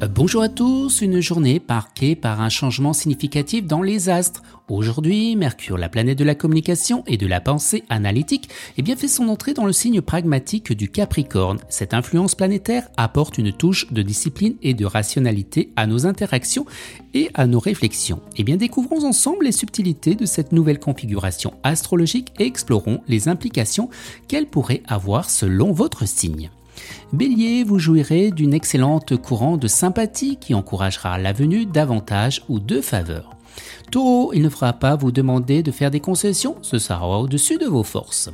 Bonjour à tous, une journée marquée par un changement significatif dans les astres. Aujourd'hui, Mercure, la planète de la communication et de la pensée analytique, eh fait son entrée dans le signe pragmatique du Capricorne. Cette influence planétaire apporte une touche de discipline et de rationalité à nos interactions et à nos réflexions. Eh bien, découvrons ensemble les subtilités de cette nouvelle configuration astrologique et explorons les implications qu'elle pourrait avoir selon votre signe. Bélier, vous jouirez d'une excellente courant de sympathie qui encouragera la venue ou de faveurs. Taureau, il ne fera pas vous demander de faire des concessions, ce sera au-dessus de vos forces.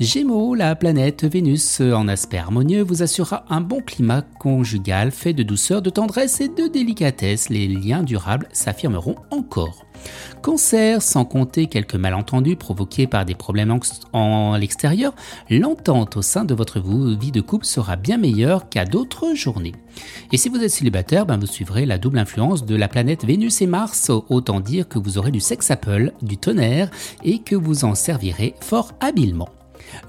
Gémeaux, la planète Vénus en aspect harmonieux vous assurera un bon climat conjugal fait de douceur, de tendresse et de délicatesse. Les liens durables s'affirmeront encore. Cancer, sans compter quelques malentendus provoqués par des problèmes en l'extérieur, l'entente au sein de votre vie de couple sera bien meilleure qu'à d'autres journées. Et si vous êtes célibataire, ben vous suivrez la double influence de la planète Vénus et Mars, autant dire que vous aurez du sex apple, du tonnerre, et que vous en servirez fort habilement.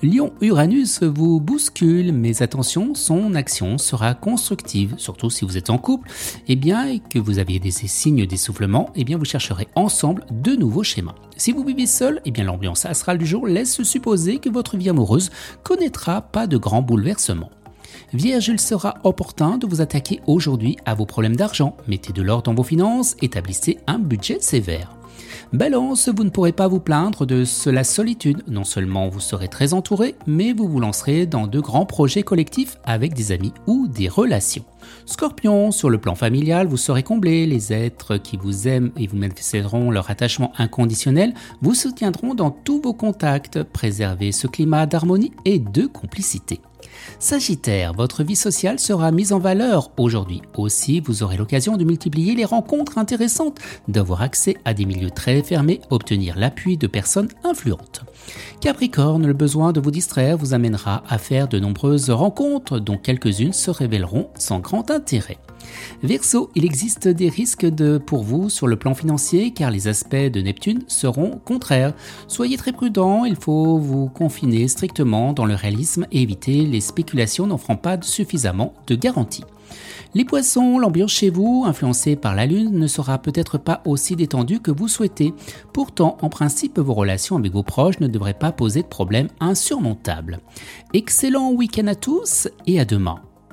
Lion-Uranus vous bouscule, mais attention, son action sera constructive, surtout si vous êtes en couple, et eh bien, et que vous aviez des signes d'essoufflement, et eh bien, vous chercherez ensemble de nouveaux schémas. Si vous vivez seul, et eh bien, l'ambiance astrale du jour laisse supposer que votre vie amoureuse connaîtra pas de grands bouleversements. Vierge, il sera opportun de vous attaquer aujourd'hui à vos problèmes d'argent. Mettez de l'ordre dans vos finances, établissez un budget sévère. Balance, vous ne pourrez pas vous plaindre de la solitude. Non seulement vous serez très entouré, mais vous vous lancerez dans de grands projets collectifs avec des amis ou des relations. Scorpion, sur le plan familial, vous serez comblé. Les êtres qui vous aiment et vous manifesteront leur attachement inconditionnel vous soutiendront dans tous vos contacts. Préservez ce climat d'harmonie et de complicité. Sagittaire, votre vie sociale sera mise en valeur aujourd'hui. Aussi, vous aurez l'occasion de multiplier les rencontres intéressantes, d'avoir accès à des milieux très fermés, obtenir l'appui de personnes influentes. Capricorne, le besoin de vous distraire vous amènera à faire de nombreuses rencontres dont quelques-unes se révéleront sans grand intérêt. Verseau, il existe des risques pour vous sur le plan financier car les aspects de Neptune seront contraires. Soyez très prudent, il faut vous confiner strictement dans le réalisme et éviter les spéculations n'offrant pas suffisamment de garanties. Les poissons, l'ambiance chez vous, influencée par la lune, ne sera peut-être pas aussi détendue que vous souhaitez. Pourtant, en principe, vos relations avec vos proches ne devraient pas poser de problèmes insurmontables. Excellent week-end à tous et à demain.